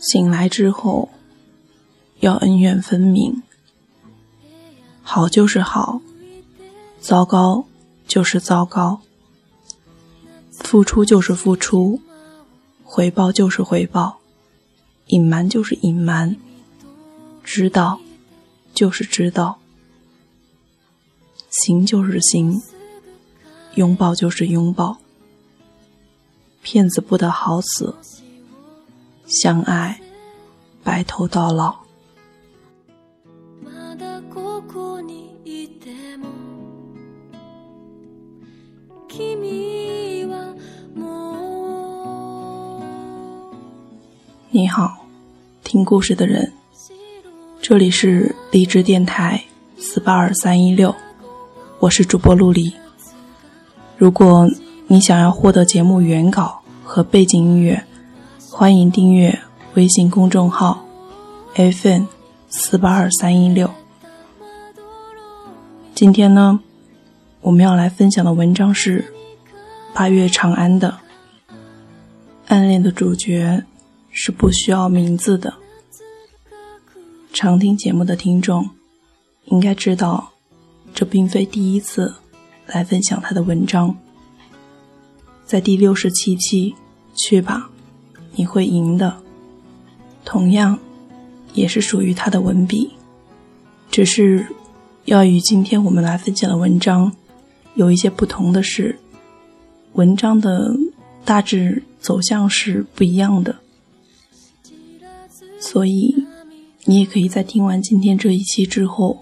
醒来之后，要恩怨分明。好就是好，糟糕就是糟糕。付出就是付出，回报就是回报，隐瞒就是隐瞒，知道就是知道，行就是行，拥抱就是拥抱。骗子不得好死。相爱，白头到老。你好，听故事的人，这里是荔枝电台四八二三一六，我是主播陆离。如果你想要获得节目原稿和背景音乐。欢迎订阅微信公众号 “fn 四八二三一六”。今天呢，我们要来分享的文章是八月长安的暗恋的主角是不需要名字的。常听节目的听众应该知道，这并非第一次来分享他的文章。在第六十七期，去吧。你会赢的，同样，也是属于他的文笔，只是要与今天我们来分享的文章有一些不同的是，文章的大致走向是不一样的，所以你也可以在听完今天这一期之后，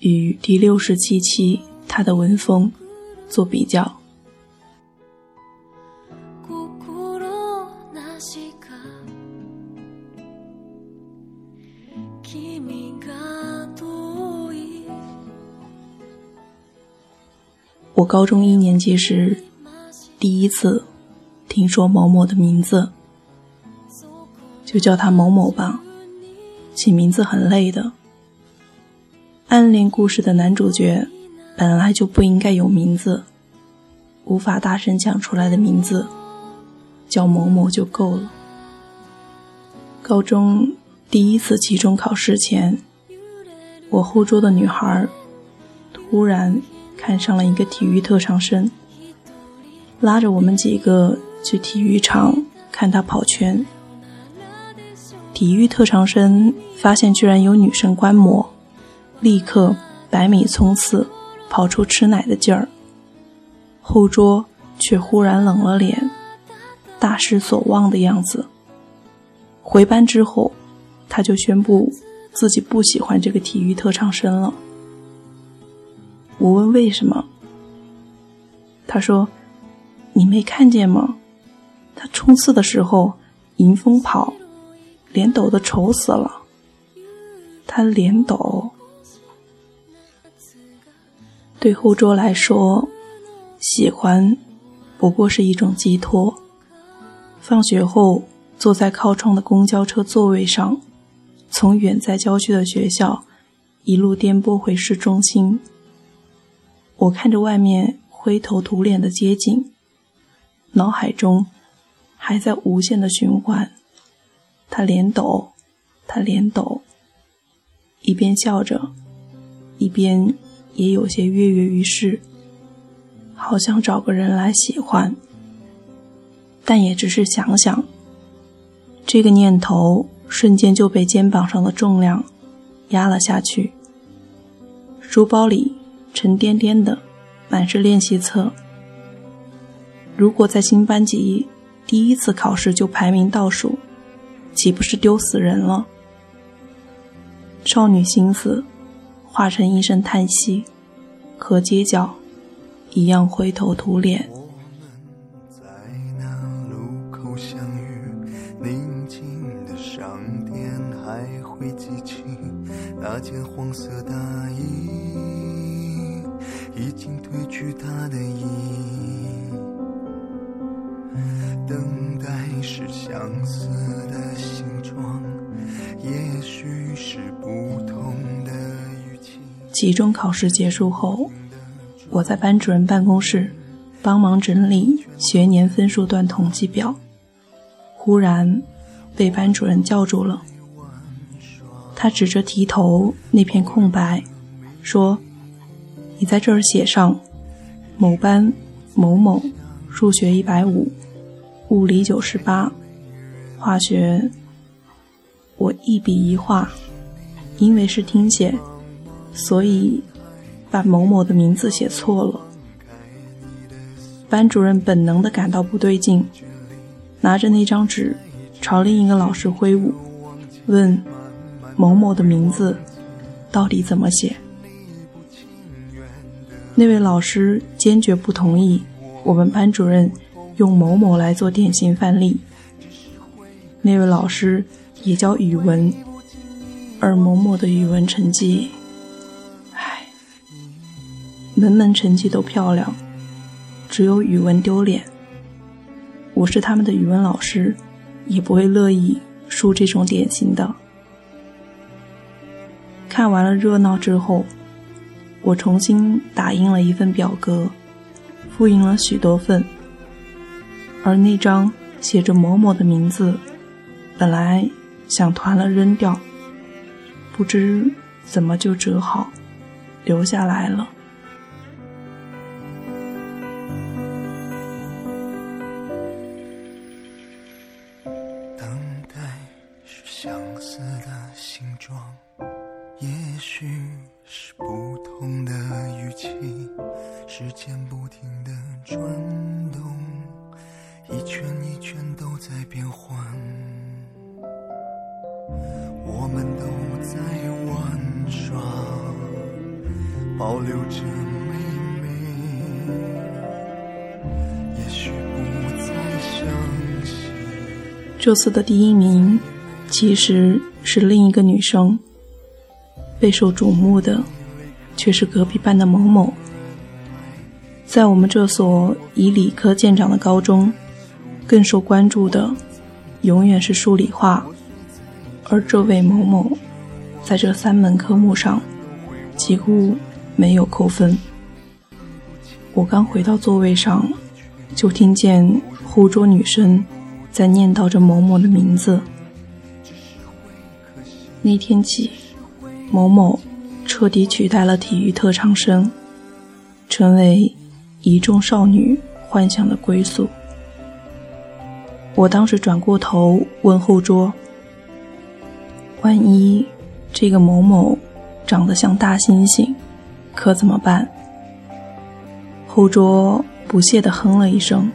与第六十七期他的文风做比较。我高中一年级时，第一次听说某某的名字，就叫他某某吧。起名字很累的。暗恋故事的男主角本来就不应该有名字，无法大声讲出来的名字，叫某某就够了。高中第一次期中考试前，我后桌的女孩突然。看上了一个体育特长生，拉着我们几个去体育场看他跑圈。体育特长生发现居然有女生观摩，立刻百米冲刺，跑出吃奶的劲儿。后桌却忽然冷了脸，大失所望的样子。回班之后，他就宣布自己不喜欢这个体育特长生了。我问为什么，他说：“你没看见吗？他冲刺的时候迎风跑，脸抖得丑死了。他脸抖。对后桌来说，喜欢不过是一种寄托。放学后，坐在靠窗的公交车座位上，从远在郊区的学校一路颠簸回市中心。”我看着外面灰头土脸的街景，脑海中还在无限的循环。他脸抖，他脸抖，一边笑着，一边也有些跃跃欲试，好想找个人来喜欢。但也只是想想，这个念头瞬间就被肩膀上的重量压了下去。书包里。沉甸甸的，满是练习册。如果在新班级第一次考试就排名倒数，岂不是丢死人了？少女心思化成一声叹息，和街角一样灰头土脸。那件黄色的期中考试结束后，我在班主任办公室帮忙整理学年分数段统计表，忽然被班主任叫住了。他指着题头那片空白，说：“你在这儿写上，某班某某，数学一百五，物理九十八，化学……我一笔一画，因为是听写，所以把某某的名字写错了。”班主任本能地感到不对劲，拿着那张纸朝另一个老师挥舞，问。某某的名字到底怎么写？那位老师坚决不同意我们班主任用某某来做典型范例。那位老师也教语文，而某某的语文成绩，门门成绩都漂亮，只有语文丢脸。我是他们的语文老师，也不会乐意输这种典型的。看完了热闹之后，我重新打印了一份表格，复印了许多份。而那张写着某某的名字，本来想团了扔掉，不知怎么就折好留下来了。这次的第一名其实是另一个女生。备受瞩目的，却是隔壁班的某某。在我们这所以理科见长的高中，更受关注的，永远是数理化。而这位某某，在这三门科目上，几乎没有扣分。我刚回到座位上，就听见后桌女生在念叨着某某的名字。那天起。某某彻底取代了体育特长生，成为一众少女幻想的归宿。我当时转过头问后桌：“万一这个某某长得像大猩猩，可怎么办？”后桌不屑地哼了一声：“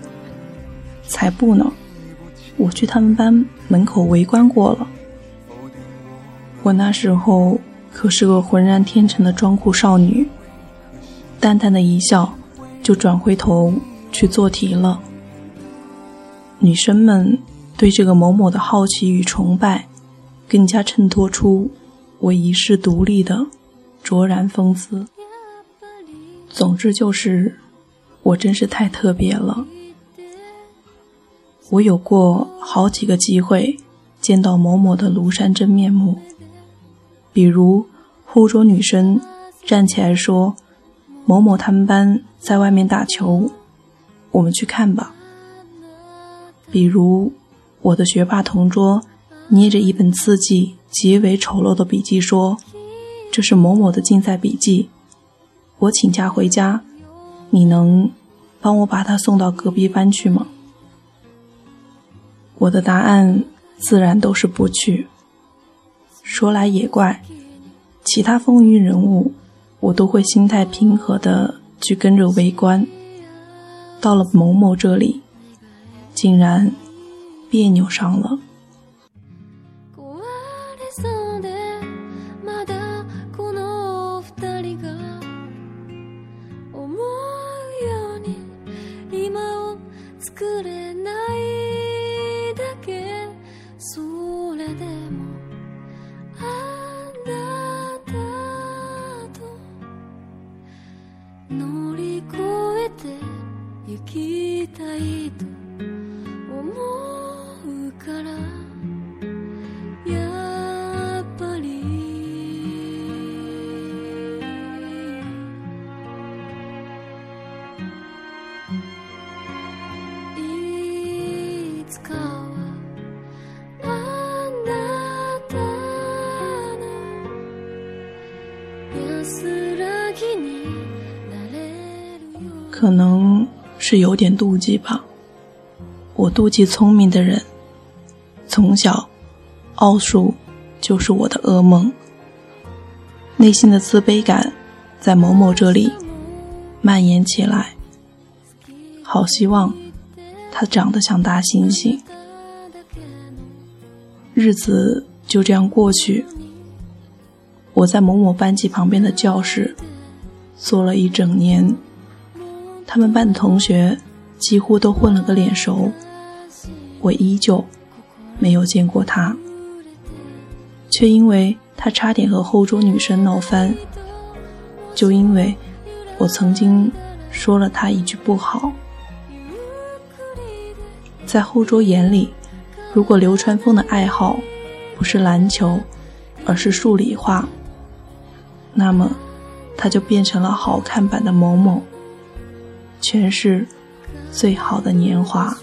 才不呢！我去他们班门口围观过了。我那时候……”可是个浑然天成的装酷少女，淡淡的一笑，就转回头去做题了。女生们对这个某某的好奇与崇拜，更加衬托出我一世独立的卓然风姿。总之就是，我真是太特别了。我有过好几个机会见到某某的庐山真面目。比如，后桌女生站起来说：“某某他们班在外面打球，我们去看吧。”比如，我的学霸同桌捏着一本字迹极为丑陋的笔记说：“这是某某的竞赛笔记，我请假回家，你能帮我把他送到隔壁班去吗？”我的答案自然都是不去。说来也怪，其他风云人物，我都会心态平和的去跟着围观。到了某某这里，竟然别扭上了。是有点妒忌吧。我妒忌聪明的人，从小，奥数就是我的噩梦。内心的自卑感在某某这里蔓延起来。好希望他长得像大猩猩。日子就这样过去。我在某某班级旁边的教室坐了一整年，他们班的同学几乎都混了个脸熟，我依旧没有见过他，却因为他差点和后桌女生闹翻，就因为我曾经说了他一句不好。在后桌眼里，如果流川枫的爱好不是篮球，而是数理化，那么他就变成了好看版的某某，全是最好的年华。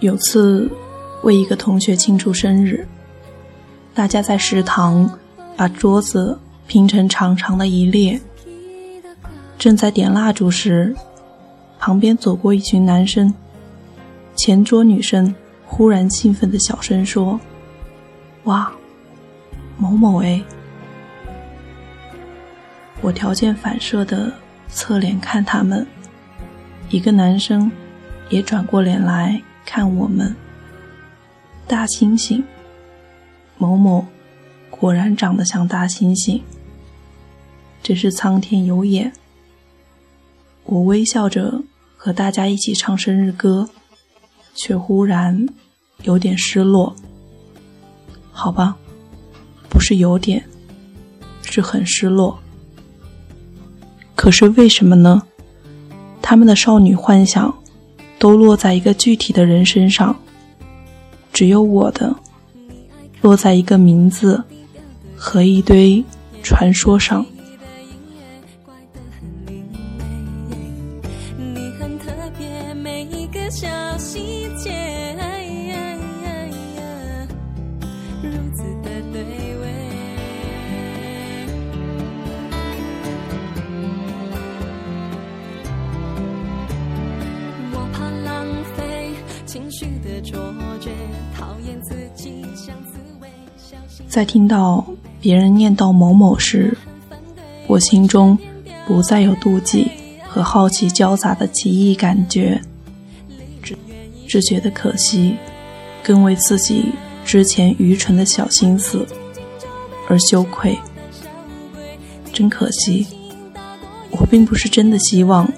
有次为一个同学庆祝生日，大家在食堂把桌子拼成长长的一列。正在点蜡烛时，旁边走过一群男生。前桌女生忽然兴奋的小声说：“哇，某某哎！”我条件反射的侧脸看他们，一个男生也转过脸来。看我们，大猩猩某某果然长得像大猩猩，真是苍天有眼。我微笑着和大家一起唱生日歌，却忽然有点失落。好吧，不是有点，是很失落。可是为什么呢？他们的少女幻想。都落在一个具体的人身上，只有我的落在一个名字和一堆传说上。在听到别人念叨某某时，我心中不再有妒忌和好奇交杂的奇异感觉，只只觉得可惜，更为自己之前愚蠢的小心思而羞愧。真可惜，我并不是真的希望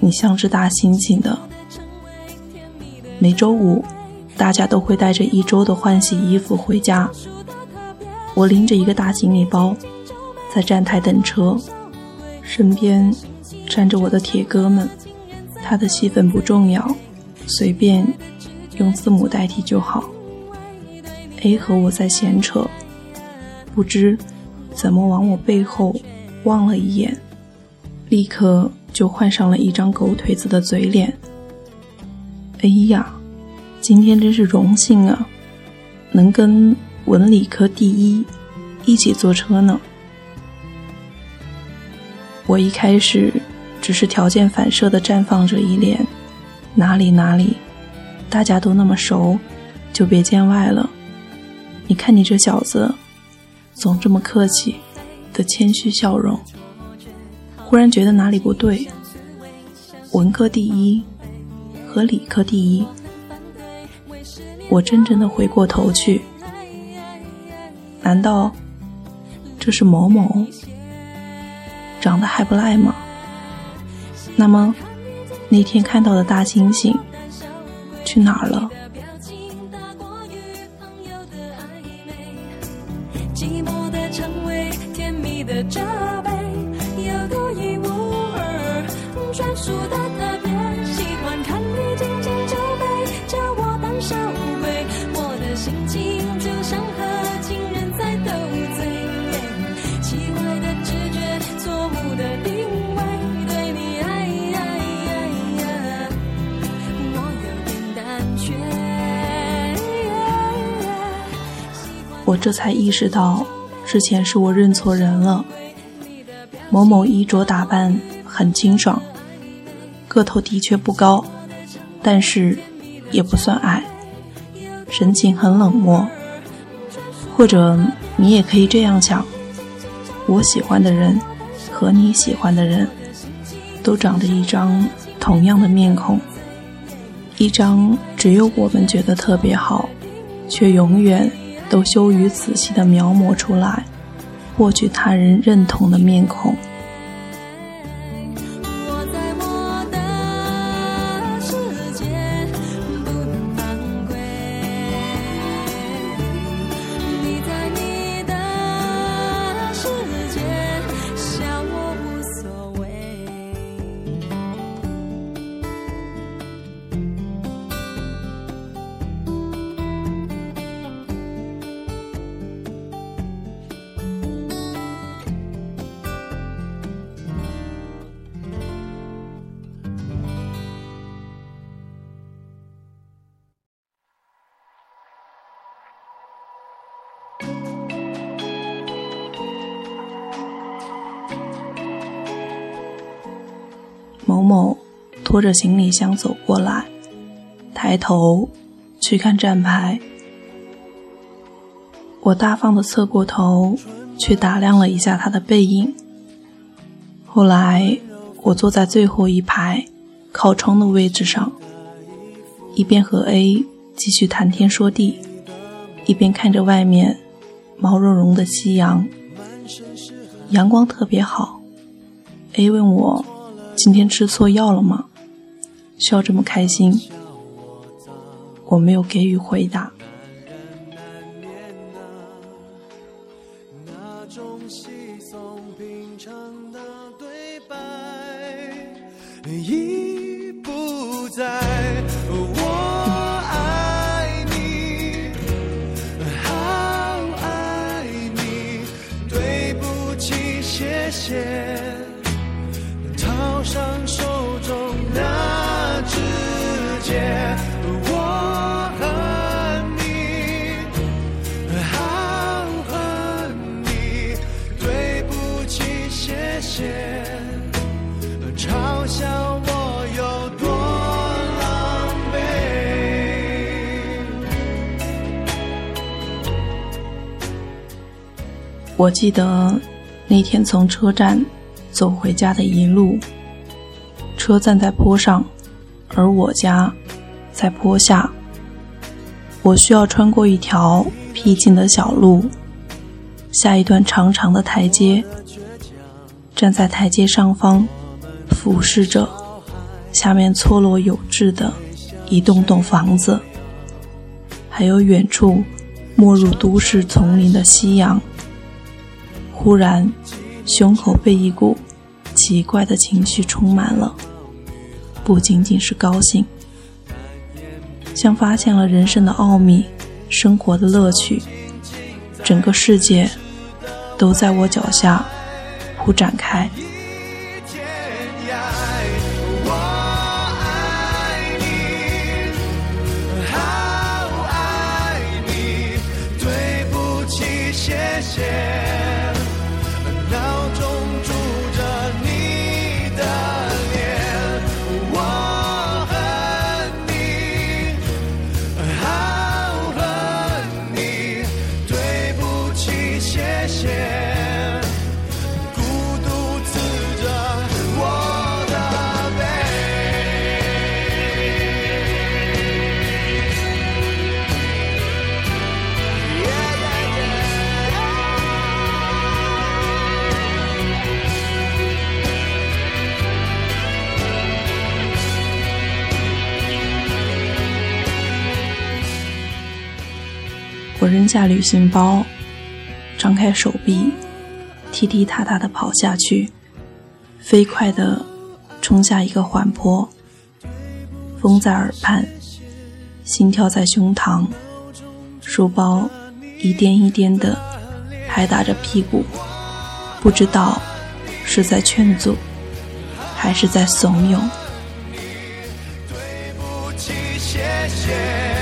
你像只大猩猩的。每周五，大家都会带着一周的换洗衣服回家。我拎着一个大行李包，在站台等车，身边站着我的铁哥们。他的戏份不重要，随便用字母代替就好。A 和我在闲扯，不知怎么往我背后望了一眼，立刻就换上了一张狗腿子的嘴脸。哎呀，今天真是荣幸啊，能跟。文理科第一，一起坐车呢。我一开始只是条件反射的绽放着一脸，哪里哪里，大家都那么熟，就别见外了。你看你这小子，总这么客气的谦虚笑容。忽然觉得哪里不对，文科第一和理科第一，我真正的回过头去。难道这是某某长得还不赖吗？那么那天看到的大猩猩去哪儿了？我这才意识到，之前是我认错人了。某某衣着打扮很清爽，个头的确不高，但是也不算矮，神情很冷漠。或者你也可以这样想：我喜欢的人和你喜欢的人，都长着一张同样的面孔，一张只有我们觉得特别好，却永远。都羞于仔细地描摹出来，获取他人认同的面孔。拖着行李箱走过来，抬头去看站牌。我大方的侧过头去打量了一下他的背影。后来我坐在最后一排靠窗的位置上，一边和 A 继续谈天说地，一边看着外面毛茸茸的夕阳，阳光特别好。A 问我。今天吃错药了吗？笑这么开心，我没有给予回答。已不在，我爱你，好爱你，对不起，谢谢。我记得那天从车站走回家的一路。车站在坡上，而我家在坡下。我需要穿过一条僻静的小路，下一段长长的台阶。站在台阶上方，俯视着下面错落有致的一栋栋房子，还有远处没入都市丛林的夕阳。忽然，胸口被一股奇怪的情绪充满了。不仅仅是高兴，像发现了人生的奥秘，生活的乐趣，整个世界都在我脚下铺展开。下旅行包，张开手臂，踢踢踏踏地跑下去，飞快地冲下一个缓坡。风在耳畔，心跳在胸膛，书包一颠一颠地拍打着屁股，不知道是在劝阻，还是在怂恿。对不起，谢谢。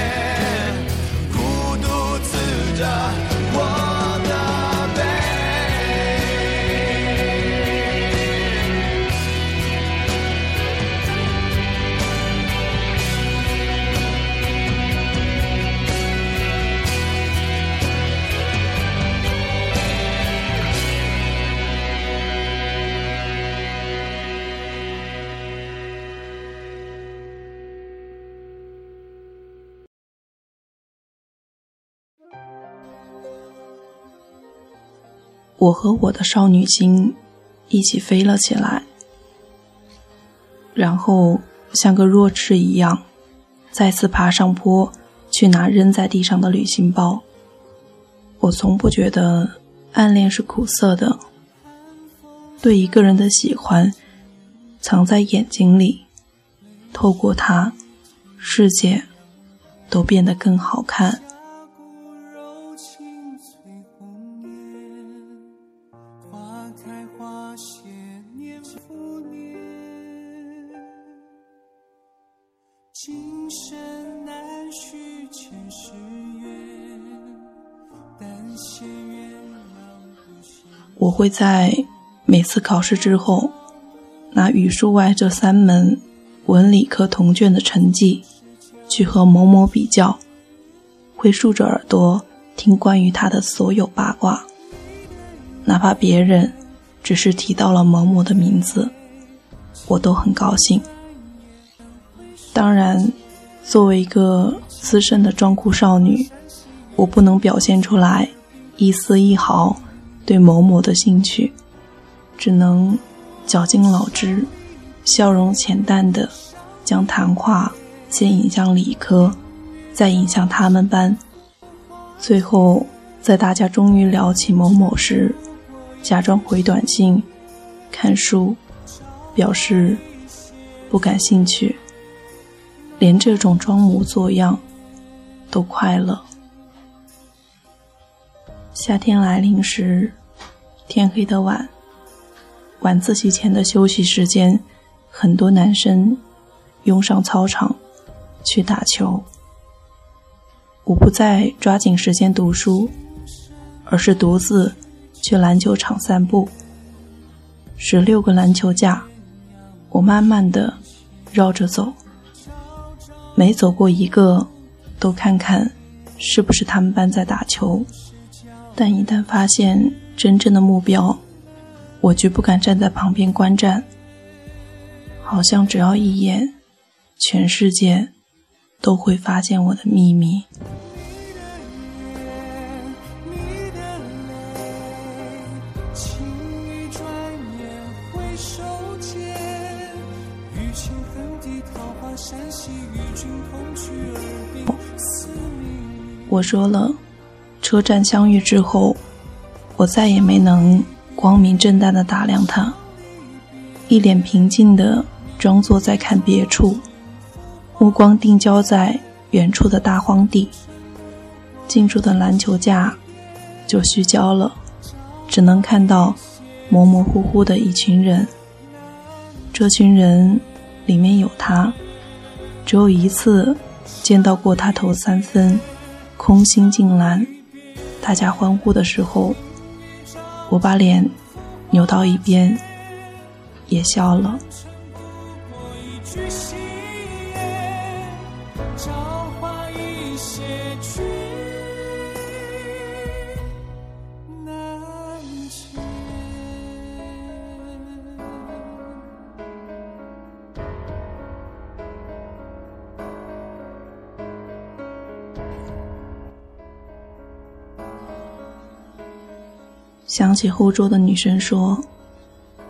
我和我的少女心一起飞了起来，然后像个弱智一样，再次爬上坡去拿扔在地上的旅行包。我从不觉得暗恋是苦涩的，对一个人的喜欢藏在眼睛里，透过它，世界都变得更好看。我会在每次考试之后，拿语数外这三门文理科同卷的成绩，去和某某比较，会竖着耳朵听关于他的所有八卦，哪怕别人只是提到了某某的名字，我都很高兴。当然，作为一个资深的装酷少女，我不能表现出来一丝一毫。对某某的兴趣，只能绞尽脑汁，笑容浅淡的将谈话先引向理科，再引向他们班，最后在大家终于聊起某某时，假装回短信、看书，表示不感兴趣。连这种装模作样都快乐。夏天来临时，天黑的晚，晚自习前的休息时间，很多男生拥上操场去打球。我不再抓紧时间读书，而是独自去篮球场散步。十六个篮球架，我慢慢的绕着走，每走过一个，都看看是不是他们班在打球。但一旦发现真正的目标，我绝不敢站在旁边观战。好像只要一眼，全世界都会发现我的秘密。我说了。车站相遇之后，我再也没能光明正大的打量他，一脸平静的装作在看别处，目光定焦在远处的大荒地，近处的篮球架就虚焦了，只能看到模模糊糊的一群人。这群人里面有他，只有一次见到过他投三分，空心进篮。大家欢呼的时候，我把脸扭到一边，也笑了。想起后桌的女生说：“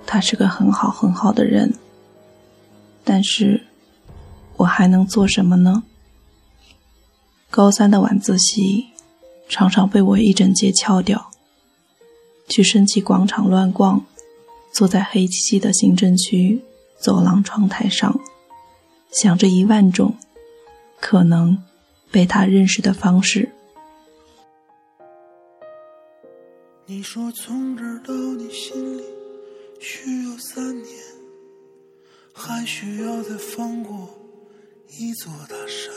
他是个很好很好的人。”但是，我还能做什么呢？高三的晚自习常常被我一整节翘掉，去升旗广场乱逛，坐在黑漆漆的行政区走廊窗台上，想着一万种可能被他认识的方式。你说从这儿到你心里需要三年，还需要再翻过一座大山。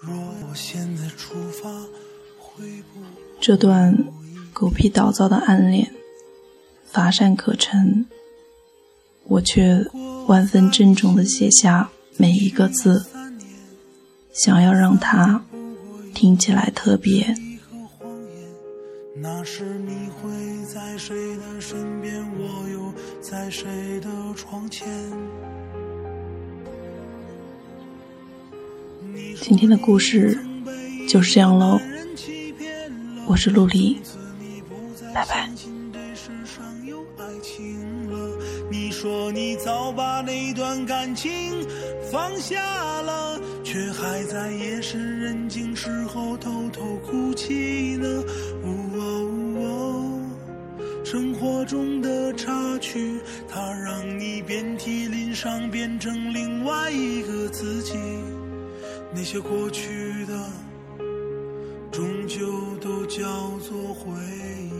若我现在出发，会不这段狗屁倒灶的暗恋乏善可陈，我却万分郑重的写下每一个字，想要让它听起来特别。那时你会在谁的身边，我又在谁的窗前。今天的故事就是这样喽，我是陆离，拜拜。你说你早把那段感情放下了，却还在夜深人静时候偷偷哭泣呢。生活中的插曲，它让你遍体鳞伤，变成另外一个自己。那些过去的，终究都叫做回忆。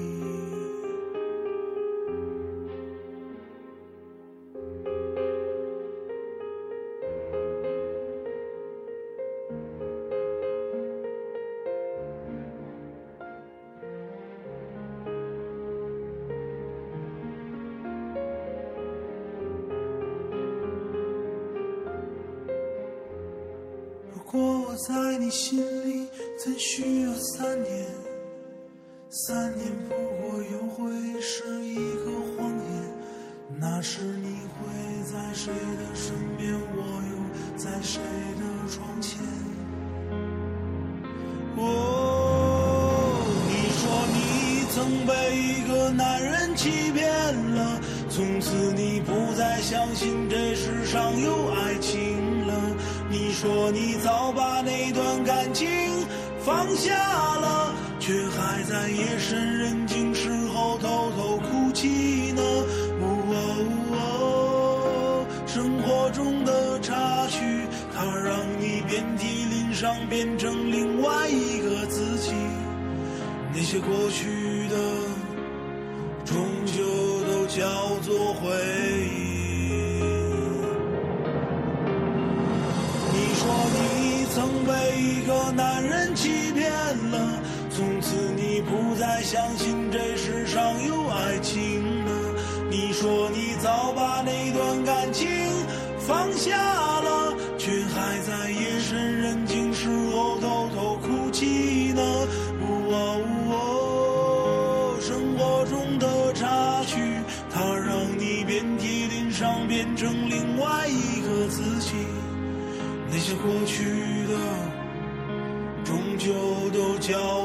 心里怎需要三年？三年不过又会是一个谎言。那时你会在谁的身边？我又在谁的窗前？哦，你说你曾被一个男人欺骗了，从此你不再相信这世上有爱情。你说你早把那段感情放下了，却还在夜深人静时候偷偷哭泣呢。哦，生活中的插曲，它让你遍体鳞伤，变成另外一个自己。那些过去的，终究都叫做回忆。个男人欺骗了，从此你不再相信这世上有爱情了。你说 your